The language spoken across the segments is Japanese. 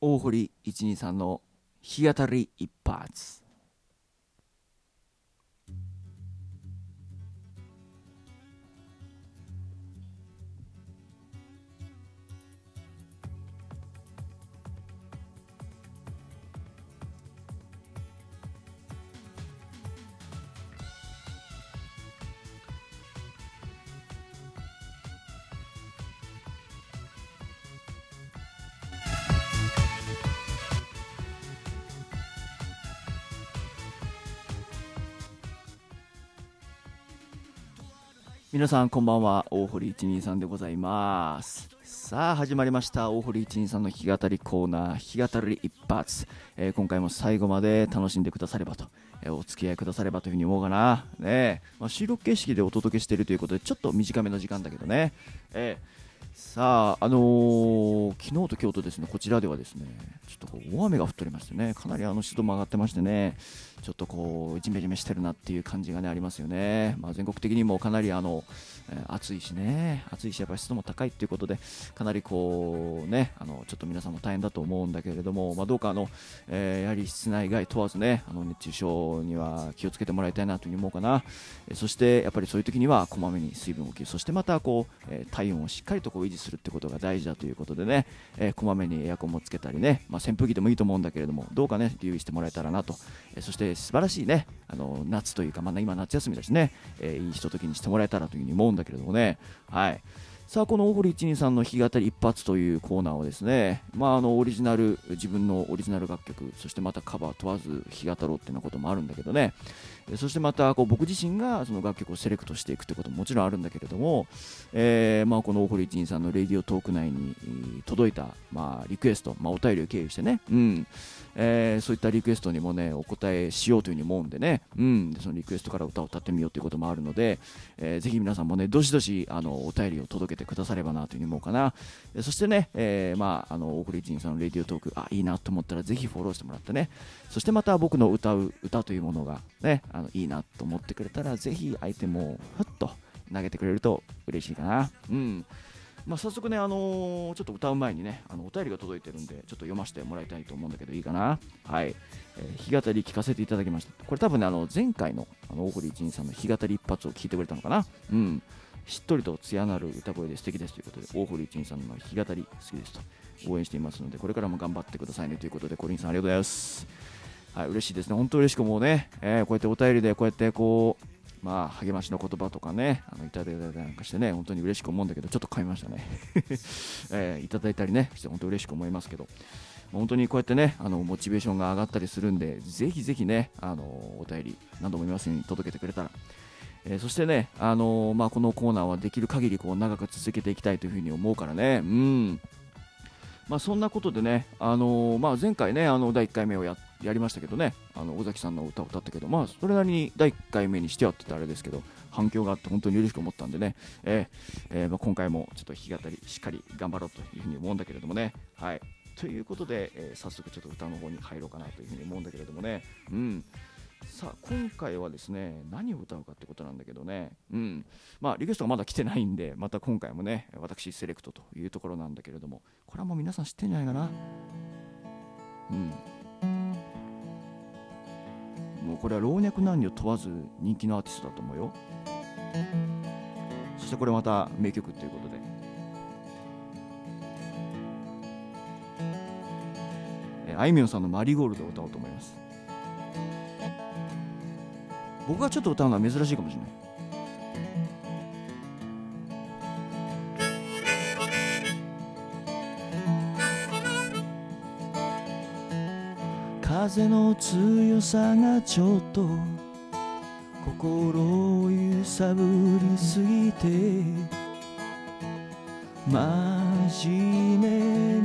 大堀123の日当たり一発。皆さんこんばんは。大堀123でございます。さあ始まりました。大堀123の弾き語りコーナー。弾き語り一発、えー今回も最後まで楽しんでくださればと、えーお付き合いくださればというふうに思うかな。ね、まあ、収録形式でお届けしているということでちょっと短めの時間だけどね。えーさあ、あのー昨日と今日とですねこちらではですねちょっとこう大雨が降っておりましてねかなりあの湿度も上がってましてね。ちょっとこうジメジメしてるなっていう感じがねありますよね、まあ、全国的にもかなりあの、えー暑いしね。暑いしやっぱり湿度も高いっていうことでかなりこうねあのちょっと皆さんも大変だと思うんだけれども、まあ、どうかあの、えーやはり室内外問わずねあの熱中症には気をつけてもらいたいなというふうに思うかな、えーそしてやっぱりそういう時にはこまめに水分補給。そしてまたこう、えー体温をしっかりとこう維持するってことが大事だということでね、えーこまめにエアコンもつけたりね、まあ、扇風機でもいいと思うんだけれどもどうかね留意してもらえたらなと、えーそして素晴らしいね。あの夏というか、まあ、今夏休みだしね、えーいいひとときにしてもらえたらというふうに思うんだけれどもね。はい。さあこの大堀123の弾き語り一発というコーナーをですね、まあ、あのオリジナル自分のオリジナル楽曲そしてまたカバー問わず弾き語ろうっていうようなこともあるんだけどね。そしてまたこう僕自身がその楽曲をセレクトしていくってことももちろんあるんだけれども、えーまあ、この大堀一さんのレディオトーク内に届いた、まあ、リクエスト、まあ、お便りを経由してね、うん。えーそういったリクエストにもねお答えしようというふうに思うんでね、うん、でそのリクエストから歌を歌ってみようということもあるので、えーぜひ皆さんもねどしどしあのお便りを届けてくださればなというふうに思うかな。そしてね、えーまあ、あの大堀一さんのレディオトークあいいなと思ったらぜひフォローしてもらってね。そしてまた僕の歌う歌というものがねあのいいなと思ってくれたらぜひアイテムをふっと投げてくれると嬉しいかなうんまあ、早速ね、あのーちょっと歌う前にね、あのお便りが届いてるんで、ちょっと読ませてもらいたいと思うんだけど、いいかな？はい。えー弾き語り聞かせていただきました。これ多分ね、あの前回のあの大堀一二さんの弾き語り一発を聞いてくれたのかな？うん。しっとりと艶なる歌声で素敵ですということで、大堀一二さんの弾き語り好きですと応援していますので、これからも頑張ってくださいねということで、コリンさんありがとうございます。はい、嬉しいですね。本当嬉しくもうね、えーこうやってお便りでこうやってこう、まあ、励ましの言葉とかね、あのいただいたりなんかしてね、本当に嬉しく思うんだけど、ちょっと噛みましたね。えーいただいたりね、して本当嬉しく思いますけど、本当にこうやってね、あのモチベーションが上がったりするんで、ぜひぜひね、あのお便り、何度も言いますように届けてくれたら、えーそしてね、あのまあ、このコーナーはできる限りこう長く続けていきたいというふうに思うからね、うん。まあ、そんなことでね、あのーまあ、前回ね、あの第1回目をややりましたけどね、あの尾崎さんの歌を歌ったけど、まあ、それなりに第1回目にしてはって言ったらあれですけど、反響があって本当に嬉しく思ったんでね、えーえーまあ、今回もちょっと弾き語りしっかり頑張ろうというふうに思うんだけれどもね。はい。ということで、えー早速ちょっと歌の方に入ろうかなというふうに思うんだけれどもね。うん。さあ今回はですね何を歌うかってことなんだけどね、うん。まあ、リクエストがまだ来てないんでまた今回もね私セレクトというところなんだけれどもこれはもう皆さん知ってんじゃないかな。うん。もうこれは老若男女問わず人気のアーティストだと思うよ。そしてこれまた名曲ということで。えーあいみょんさんの「マリーゴールド」を歌おうと思います。僕がちょっと歌うのは珍しいかもしれない。風の強さがちょっと心を揺さぶりすぎて真面目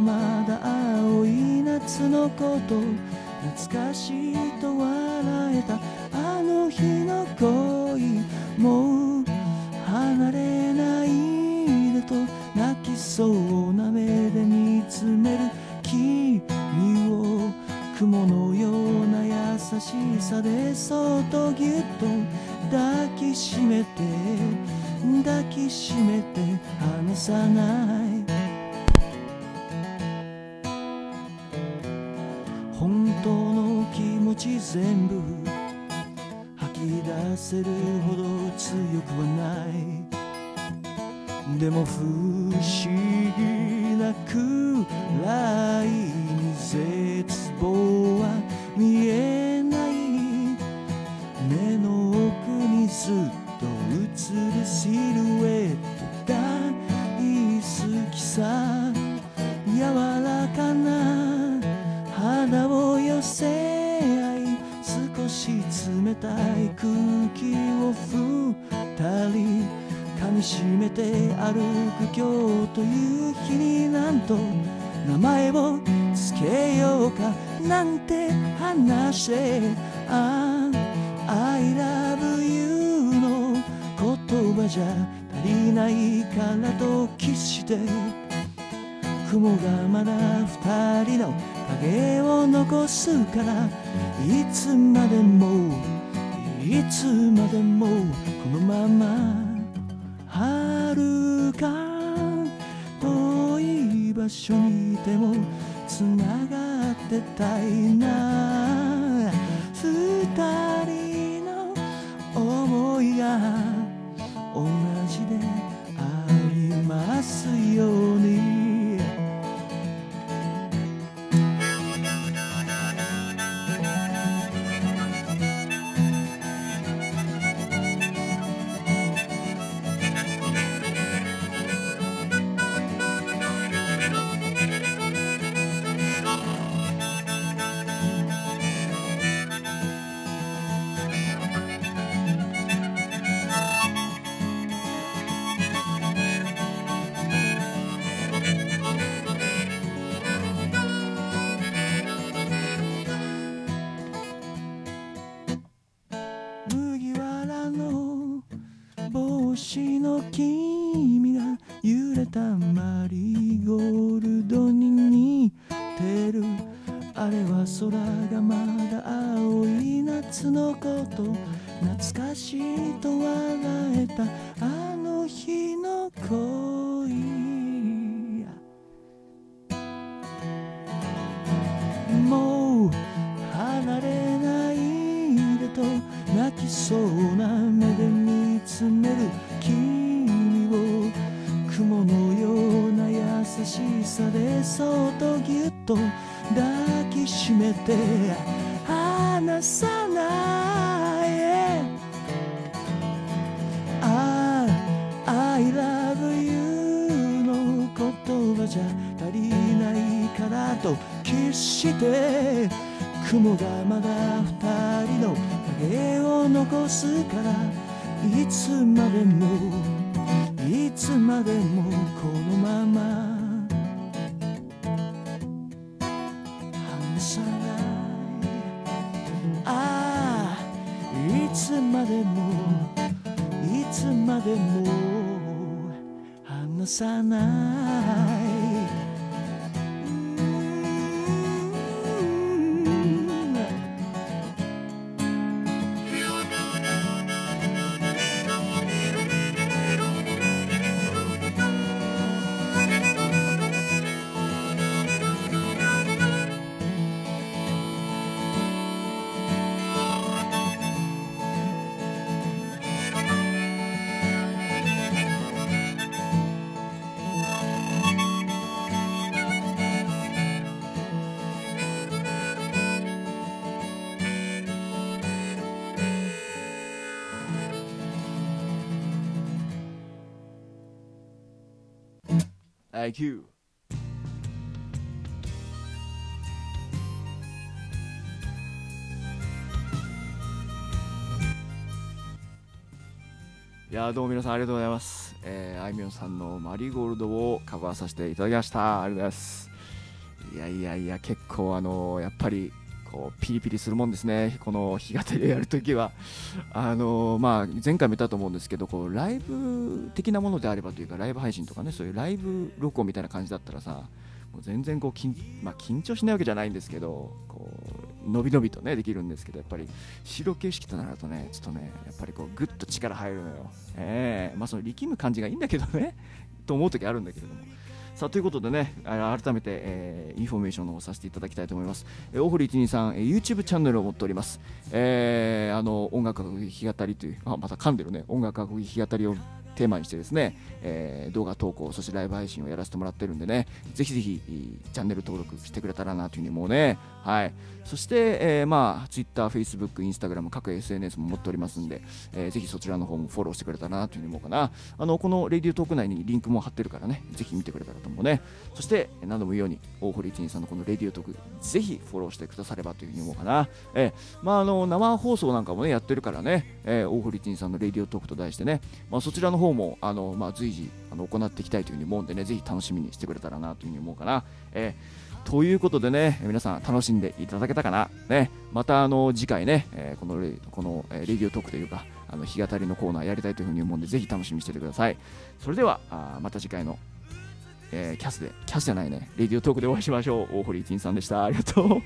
まだ青い夏のこと懐かしいと笑えた。あの日の恋もう離れないでと泣きそうな目で見つめる君を雲のような優しさでそっとぎゅっと抱きしめて抱きしめて離さない。全部吐き出せるほど強くはない。でも不思議なくらいに絶望は見えない。目の奥にずっと映るシルエット大好きさ。柔らかな肌を寄せたい空気を二人噛みしめて歩く今日という日になんと名前をつけようかなんて話してああ I love you の言葉じゃ足りないからと決して。雲がまだ二人の影を残すからいつまでもいつまでもこのまま遥か遠い場所にいてもつながってたいな。二人の思いがたマリーゴールドに似てる。あれは空がまだ青い夏のこと。懐かしいと笑えた。抱きしめて離さないああ I love you の言葉じゃ足りないからと決して雲がまだ二人の影を残すからいつまでもいつまでもこのまま。でも離さない。IQ いやどうも皆さんありがとうございます、えー、あいみょんさんの「マリーゴールド」をカバーさせていただきました。ありがとうございます。いやいやいや結構あのー、やっぱりこうピリピリするもんですね、この日語りでやるときは。あの、まあ、前回も言ったと思うんですけど、こうライブ的なものであればというか、ライブ配信とかね、そういうライブ録音みたいな感じだったらさ、もう全然こう緊,、まあ、緊張しないわけじゃないんですけど、こう伸び伸びとねできるんですけど、やっぱり白形式となるとね、ちょっとね、やっぱりこうぐっと力入るのよ。えー、まあ、その力む感じがいいんだけどね、と思うときあるんだけれども。さあということでね改めて、えー、インフォメーションをさせていただきたいと思います、えー、大堀一二さん、えー、YouTube チャンネルを持っております、えー、あの音楽弾き語りというあまた噛んでるね。音楽弾き語りをテーマにしてですね、えー、動画投稿、そしてライブ配信をやらせてもらってるんでね、ぜひぜひチャンネル登録してくれたらなというふうに思うね。はい。そして、えー、まあ、Twitter、Facebook、Instagram、各 SNS も持っておりますんで、えー、ぜひそちらの方もフォローしてくれたらなというふうに思うかな。あの、このレディオトーク内にリンクも貼ってるからね、ぜひ見てくれたらと思うね。そして、何度も言うように、大堀一二さんのこのレディオトーク、ぜひフォローしてくださればというふうに思うかな。えー、まあ、あの、生放送なんかもね、やってるからね、えー、大堀一二さんのレディオトークと題してね、まあ、そちらの方方も、あの、まあ、随時、あの、行っていきたいというふうに思うんでね、ぜひ楽しみにしてくれたらなというふうに思うかな。えーということでね、皆さん楽しんでいただけたかな？ね、またあの次回ね、えー、このレこの、えー、レディオトークというか、あの日語りのコーナーやりたいというふうに思うんで、ぜひ楽しみにしててください。それでは、あまた次回の、えー、キャスで、キャスじゃないね、レディオトークでお会いしましょう。大堀一さんでした。ありがとう。